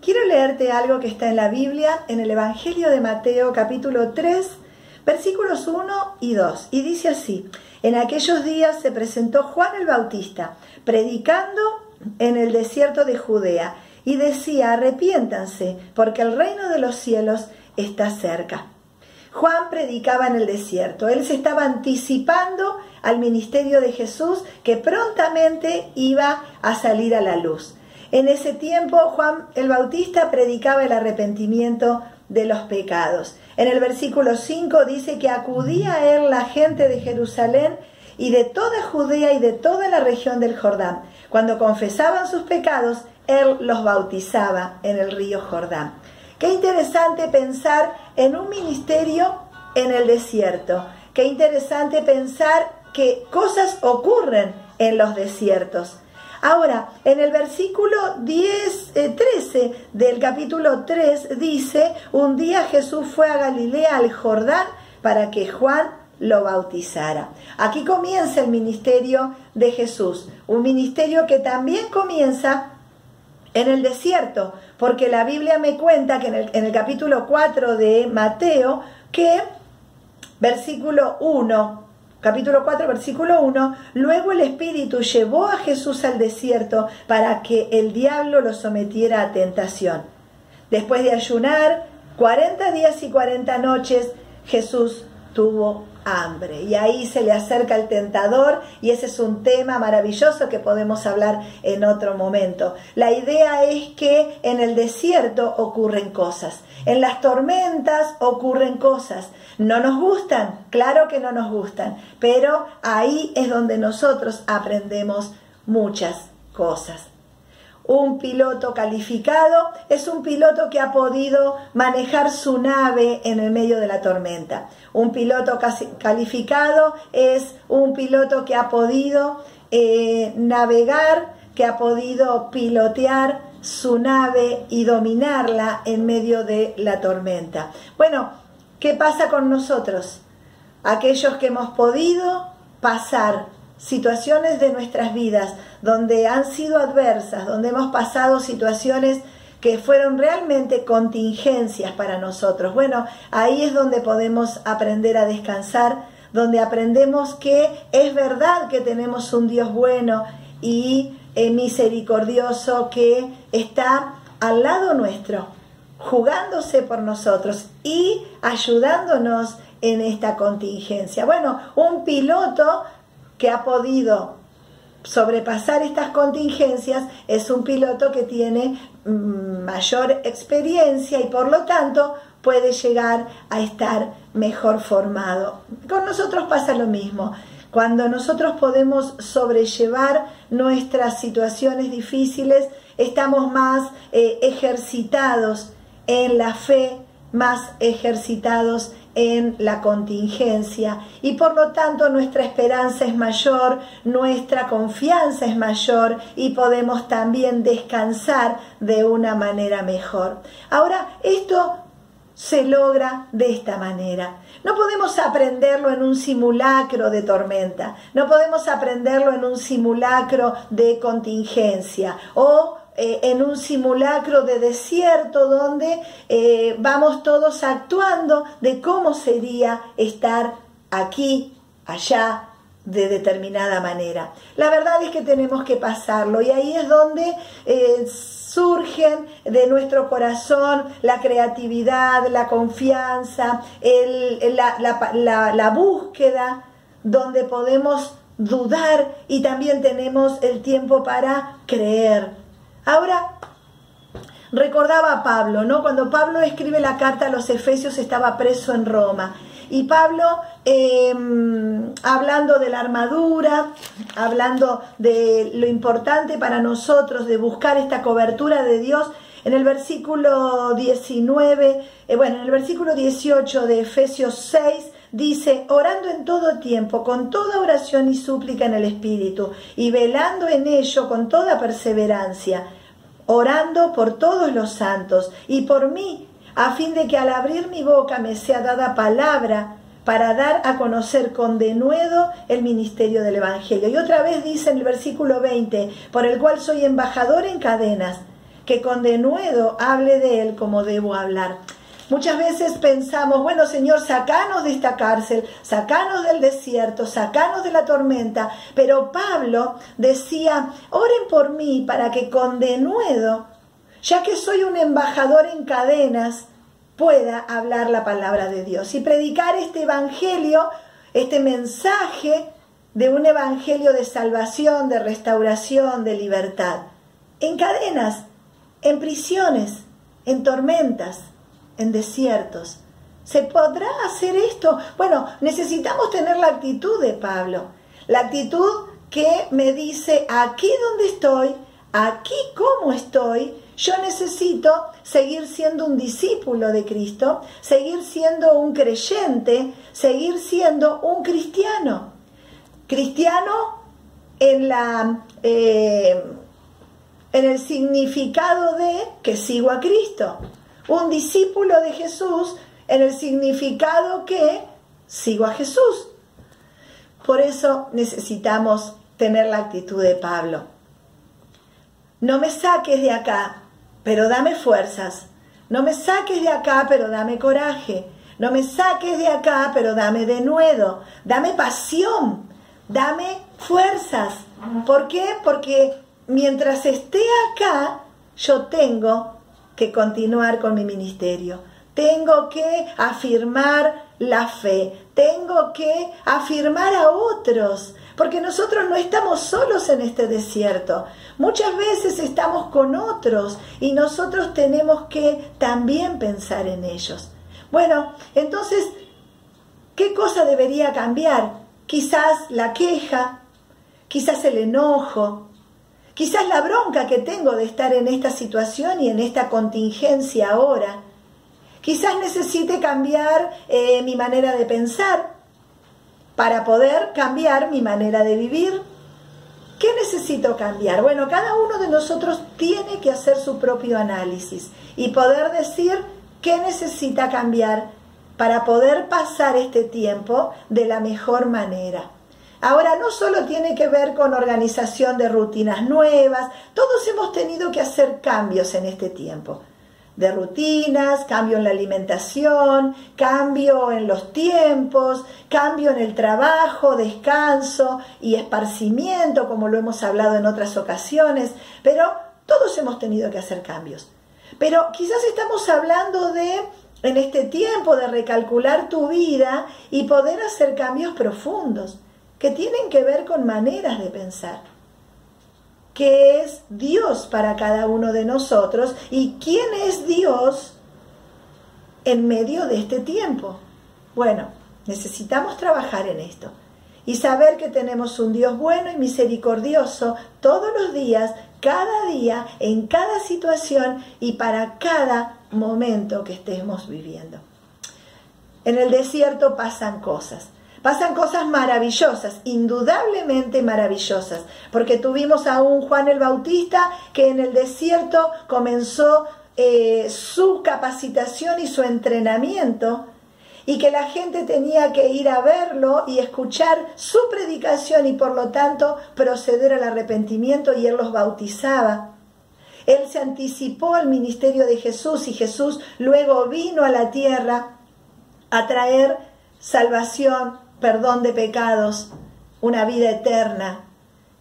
quiero leerte algo que está en la Biblia, en el Evangelio de Mateo capítulo 3, versículos 1 y 2. Y dice así, en aquellos días se presentó Juan el Bautista, predicando en el desierto de Judea, y decía, arrepiéntanse, porque el reino de los cielos está cerca. Juan predicaba en el desierto, él se estaba anticipando al ministerio de Jesús que prontamente iba a salir a la luz. En ese tiempo Juan el Bautista predicaba el arrepentimiento de los pecados. En el versículo 5 dice que acudía a él la gente de Jerusalén y de toda Judea y de toda la región del Jordán. Cuando confesaban sus pecados, él los bautizaba en el río Jordán. Qué interesante pensar en un ministerio en el desierto. Qué interesante pensar que cosas ocurren en los desiertos. Ahora, en el versículo 10, 13 eh, del capítulo 3 dice, un día Jesús fue a Galilea, al Jordán, para que Juan lo bautizara. Aquí comienza el ministerio de Jesús, un ministerio que también comienza en el desierto, porque la Biblia me cuenta que en el, en el capítulo 4 de Mateo, que versículo 1, capítulo 4, versículo 1, luego el Espíritu llevó a Jesús al desierto para que el diablo lo sometiera a tentación. Después de ayunar 40 días y 40 noches, Jesús tuvo hambre. Y ahí se le acerca el tentador y ese es un tema maravilloso que podemos hablar en otro momento. La idea es que en el desierto ocurren cosas, en las tormentas ocurren cosas. ¿No nos gustan? Claro que no nos gustan, pero ahí es donde nosotros aprendemos muchas cosas. Un piloto calificado es un piloto que ha podido manejar su nave en el medio de la tormenta. Un piloto calificado es un piloto que ha podido eh, navegar, que ha podido pilotear su nave y dominarla en medio de la tormenta. Bueno, ¿qué pasa con nosotros? Aquellos que hemos podido pasar situaciones de nuestras vidas donde han sido adversas, donde hemos pasado situaciones que fueron realmente contingencias para nosotros. Bueno, ahí es donde podemos aprender a descansar, donde aprendemos que es verdad que tenemos un Dios bueno y eh, misericordioso que está al lado nuestro, jugándose por nosotros y ayudándonos en esta contingencia. Bueno, un piloto que ha podido sobrepasar estas contingencias es un piloto que tiene mm, mayor experiencia y por lo tanto puede llegar a estar mejor formado. Con nosotros pasa lo mismo. Cuando nosotros podemos sobrellevar nuestras situaciones difíciles, estamos más eh, ejercitados en la fe, más ejercitados en la contingencia y por lo tanto nuestra esperanza es mayor, nuestra confianza es mayor y podemos también descansar de una manera mejor. Ahora, esto se logra de esta manera. No podemos aprenderlo en un simulacro de tormenta, no podemos aprenderlo en un simulacro de contingencia o eh, en un simulacro de desierto donde eh, vamos todos actuando de cómo sería estar aquí, allá, de determinada manera. La verdad es que tenemos que pasarlo y ahí es donde eh, surgen de nuestro corazón la creatividad, la confianza, la, la búsqueda, donde podemos dudar y también tenemos el tiempo para creer. Ahora, recordaba a Pablo, ¿no? Cuando Pablo escribe la carta a los Efesios estaba preso en Roma. Y Pablo, em, hablando de la armadura, hablando de lo importante para nosotros de buscar esta cobertura de Dios, en el versículo 19, eh, bueno, en el versículo 18 de Efesios 6, dice, orando en todo tiempo, con toda oración y súplica en el Espíritu, y velando en ello con toda perseverancia, orando por todos los santos y por mí, a fin de que al abrir mi boca me sea dada palabra para dar a conocer con denuedo el ministerio del Evangelio. Y otra vez dice en el versículo 20, por el cual soy embajador en cadenas, que con denuedo hable de él como debo hablar. Muchas veces pensamos, bueno Señor, sacanos de esta cárcel, sacanos del desierto, sacanos de la tormenta. Pero Pablo decía, oren por mí para que con denuedo, ya que soy un embajador en cadenas, pueda hablar la palabra de Dios y predicar este evangelio, este mensaje de un evangelio de salvación, de restauración, de libertad. En cadenas, en prisiones, en tormentas en desiertos. ¿Se podrá hacer esto? Bueno, necesitamos tener la actitud de Pablo, la actitud que me dice, aquí donde estoy, aquí como estoy, yo necesito seguir siendo un discípulo de Cristo, seguir siendo un creyente, seguir siendo un cristiano. Cristiano en, la, eh, en el significado de que sigo a Cristo un discípulo de Jesús en el significado que sigo a Jesús. Por eso necesitamos tener la actitud de Pablo. No me saques de acá, pero dame fuerzas. No me saques de acá, pero dame coraje. No me saques de acá, pero dame denuedo. Dame pasión. Dame fuerzas. ¿Por qué? Porque mientras esté acá, yo tengo que continuar con mi ministerio. Tengo que afirmar la fe. Tengo que afirmar a otros. Porque nosotros no estamos solos en este desierto. Muchas veces estamos con otros y nosotros tenemos que también pensar en ellos. Bueno, entonces, ¿qué cosa debería cambiar? Quizás la queja, quizás el enojo, Quizás la bronca que tengo de estar en esta situación y en esta contingencia ahora. Quizás necesite cambiar eh, mi manera de pensar para poder cambiar mi manera de vivir. ¿Qué necesito cambiar? Bueno, cada uno de nosotros tiene que hacer su propio análisis y poder decir qué necesita cambiar para poder pasar este tiempo de la mejor manera. Ahora, no solo tiene que ver con organización de rutinas nuevas, todos hemos tenido que hacer cambios en este tiempo. De rutinas, cambio en la alimentación, cambio en los tiempos, cambio en el trabajo, descanso y esparcimiento, como lo hemos hablado en otras ocasiones, pero todos hemos tenido que hacer cambios. Pero quizás estamos hablando de en este tiempo de recalcular tu vida y poder hacer cambios profundos que tienen que ver con maneras de pensar. ¿Qué es Dios para cada uno de nosotros y quién es Dios en medio de este tiempo? Bueno, necesitamos trabajar en esto y saber que tenemos un Dios bueno y misericordioso todos los días, cada día, en cada situación y para cada momento que estemos viviendo. En el desierto pasan cosas. Pasan cosas maravillosas, indudablemente maravillosas, porque tuvimos a un Juan el Bautista que en el desierto comenzó eh, su capacitación y su entrenamiento y que la gente tenía que ir a verlo y escuchar su predicación y por lo tanto proceder al arrepentimiento y él los bautizaba. Él se anticipó al ministerio de Jesús y Jesús luego vino a la tierra a traer salvación, perdón de pecados, una vida eterna,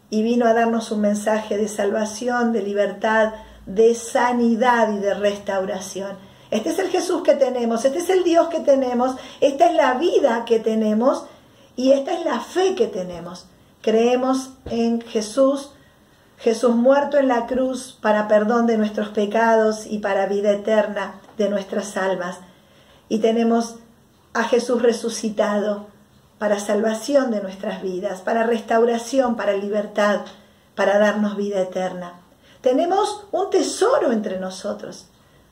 y vino a darnos un mensaje de salvación, de libertad, de sanidad y de restauración. Este es el Jesús que tenemos, este es el Dios que tenemos, esta es la vida que tenemos y esta es la fe que tenemos. Creemos en Jesús, Jesús muerto en la cruz para perdón de nuestros pecados y para vida eterna de nuestras almas. Y tenemos a Jesús resucitado para salvación de nuestras vidas, para restauración, para libertad, para darnos vida eterna. Tenemos un tesoro entre nosotros.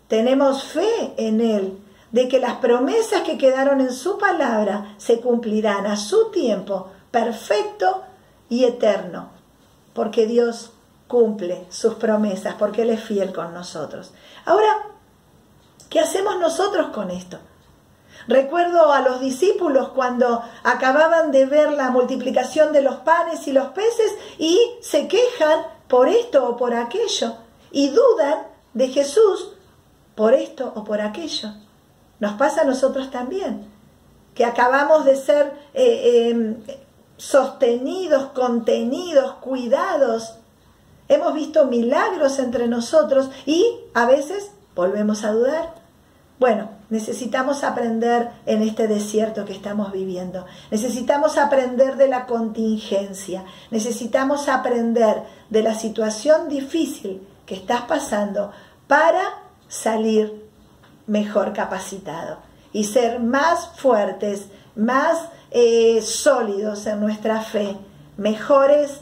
Tenemos fe en Él, de que las promesas que quedaron en su palabra se cumplirán a su tiempo perfecto y eterno, porque Dios cumple sus promesas, porque Él es fiel con nosotros. Ahora, ¿qué hacemos nosotros con esto? Recuerdo a los discípulos cuando acababan de ver la multiplicación de los panes y los peces y se quejan por esto o por aquello y dudan de Jesús por esto o por aquello. Nos pasa a nosotros también, que acabamos de ser eh, em, sostenidos, contenidos, cuidados. Hemos visto milagros entre nosotros y a veces volvemos a dudar. Bueno, necesitamos aprender en este desierto que estamos viviendo. Necesitamos aprender de la contingencia. Necesitamos aprender de la situación difícil que estás pasando para salir mejor capacitado y ser más fuertes, más eh, sólidos en nuestra fe, mejores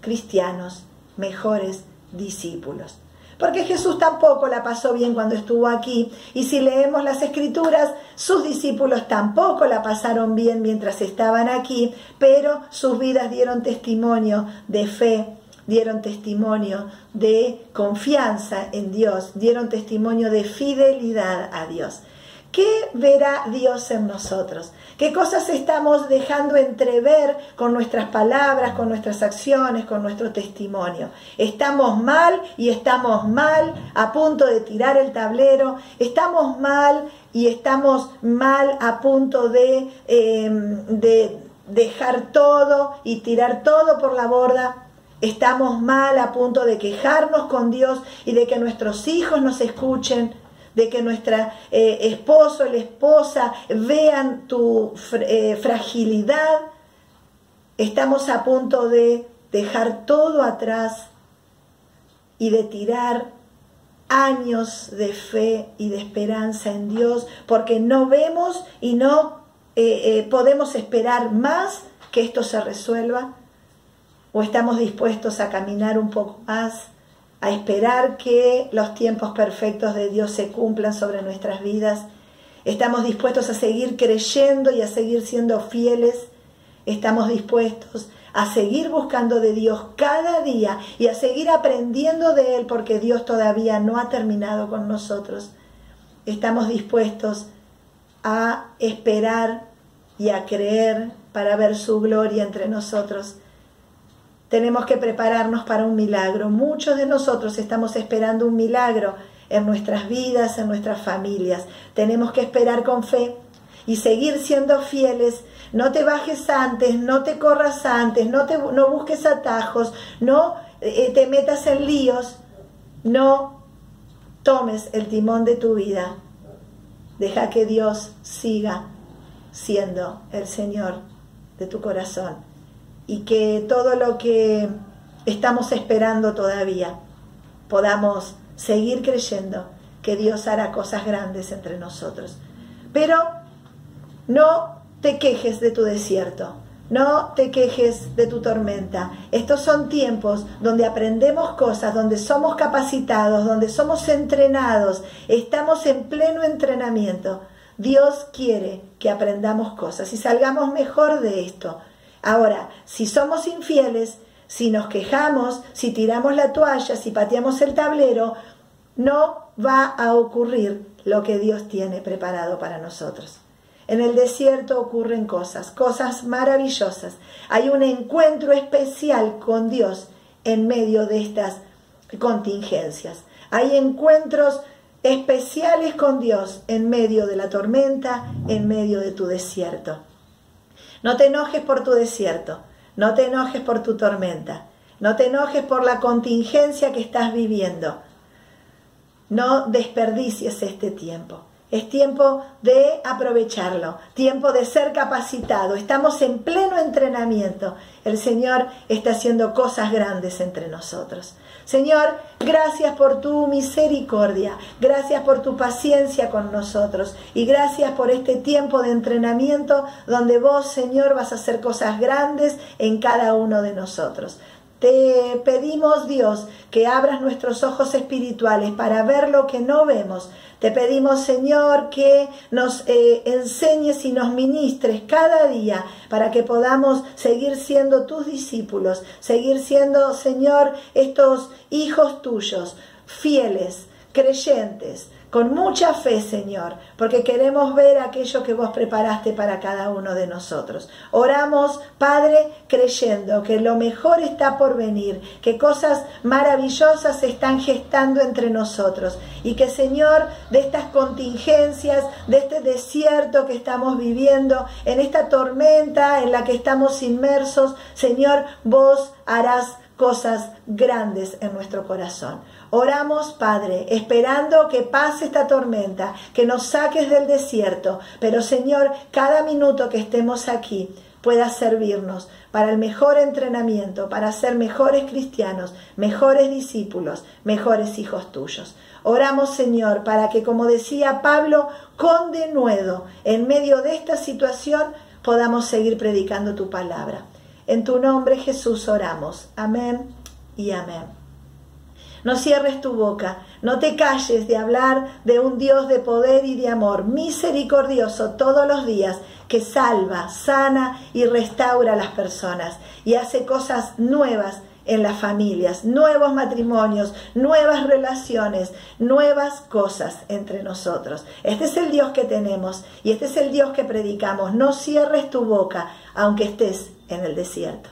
cristianos, mejores discípulos. Porque Jesús tampoco la pasó bien cuando estuvo aquí. Y si leemos las escrituras, sus discípulos tampoco la pasaron bien mientras estaban aquí, pero sus vidas dieron testimonio de fe, dieron testimonio de confianza en Dios, dieron testimonio de fidelidad a Dios. ¿Qué verá Dios en nosotros? ¿Qué cosas estamos dejando entrever con nuestras palabras, con nuestras acciones, con nuestro testimonio? ¿Estamos mal y estamos mal a punto de tirar el tablero? ¿Estamos mal y estamos mal a punto de, em, de dejar todo y tirar todo por la borda? Estamos mal a punto de quejarnos con Dios y de que nuestros hijos nos escuchen de que nuestra eh, esposo, la esposa vean tu eh, fragilidad. Estamos a punto de dejar todo atrás y de tirar años de fe y de esperanza en Dios, porque no vemos y no eh, podemos esperar más que esto se resuelva, o estamos dispuestos a caminar un poco más a esperar que los tiempos perfectos de Dios se cumplan sobre nuestras vidas. Estamos dispuestos a seguir creyendo y a seguir siendo fieles. Estamos dispuestos a seguir buscando de Dios cada día y a seguir aprendiendo de Él porque Dios todavía no ha terminado con nosotros. Estamos dispuestos a esperar y a creer para ver su gloria entre nosotros. Tenemos que prepararnos para un milagro. Muchos de nosotros estamos esperando un milagro en nuestras vidas, en nuestras familias. Tenemos que esperar con fe y seguir siendo fieles. No te bajes antes, no te corras antes, no, te, no busques atajos, no eh, te metas en líos, no tomes el timón de tu vida. Deja que Dios siga siendo el Señor de tu corazón y que todo lo que estamos esperando todavía podamos seguir creyendo que Dios hará cosas grandes entre nosotros. Pero no te quejes de tu desierto, no te quejes de tu tormenta. Estos son tiempos donde aprendemos cosas, donde somos capacitados, donde somos entrenados, estamos en pleno entrenamiento. Dios quiere que aprendamos cosas y salgamos mejor de esto. Ahora, si somos infieles, si nos quejamos, si tiramos la toalla, si pateamos el tablero, no va a ocurrir lo que Dios tiene preparado para nosotros. En el desierto ocurren cosas, cosas maravillosas. Hay un encuentro especial con Dios en medio de estas contingencias. Hay encuentros especiales con Dios en medio de la tormenta, en medio de tu desierto. No te enojes por tu desierto, no te enojes por tu tormenta, no te enojes por la contingencia que estás viviendo. No desperdicies este tiempo. Es tiempo de aprovecharlo, tiempo de ser capacitado. Estamos en pleno entrenamiento. El Señor está haciendo cosas grandes entre nosotros. Señor, gracias por tu misericordia, gracias por tu paciencia con nosotros y gracias por este tiempo de entrenamiento donde vos, Señor, vas a hacer cosas grandes en cada uno de nosotros. Te pedimos, Dios, que abras nuestros ojos espirituales para ver lo que no vemos. Te pedimos, Señor, que nos eh, enseñes y nos ministres cada día para que podamos seguir siendo tus discípulos, seguir siendo, Señor, estos hijos tuyos, fieles, creyentes, con mucha fe, Señor, porque queremos ver aquello que vos preparaste para cada uno de nosotros. Oramos, Padre, creyendo que lo mejor está por venir, que cosas maravillosas se están gestando entre nosotros y que, Señor, de estas contingencias, de este desierto que estamos viviendo, en esta tormenta en la que estamos inmersos, Señor, vos harás cosas grandes en nuestro corazón. Oramos, Padre, esperando que pase esta tormenta, que nos saques del desierto, pero Señor, cada minuto que estemos aquí pueda servirnos para el mejor entrenamiento, para ser mejores cristianos, mejores discípulos, mejores hijos tuyos. Oramos, Señor, para que, como decía Pablo, con denuedo, en medio de esta situación, podamos seguir predicando tu palabra. En tu nombre, Jesús, oramos. Amén y amén. No cierres tu boca, no te calles de hablar de un Dios de poder y de amor, misericordioso todos los días, que salva, sana y restaura a las personas y hace cosas nuevas en las familias, nuevos matrimonios, nuevas relaciones, nuevas cosas entre nosotros. Este es el Dios que tenemos y este es el Dios que predicamos. No cierres tu boca aunque estés en el desierto.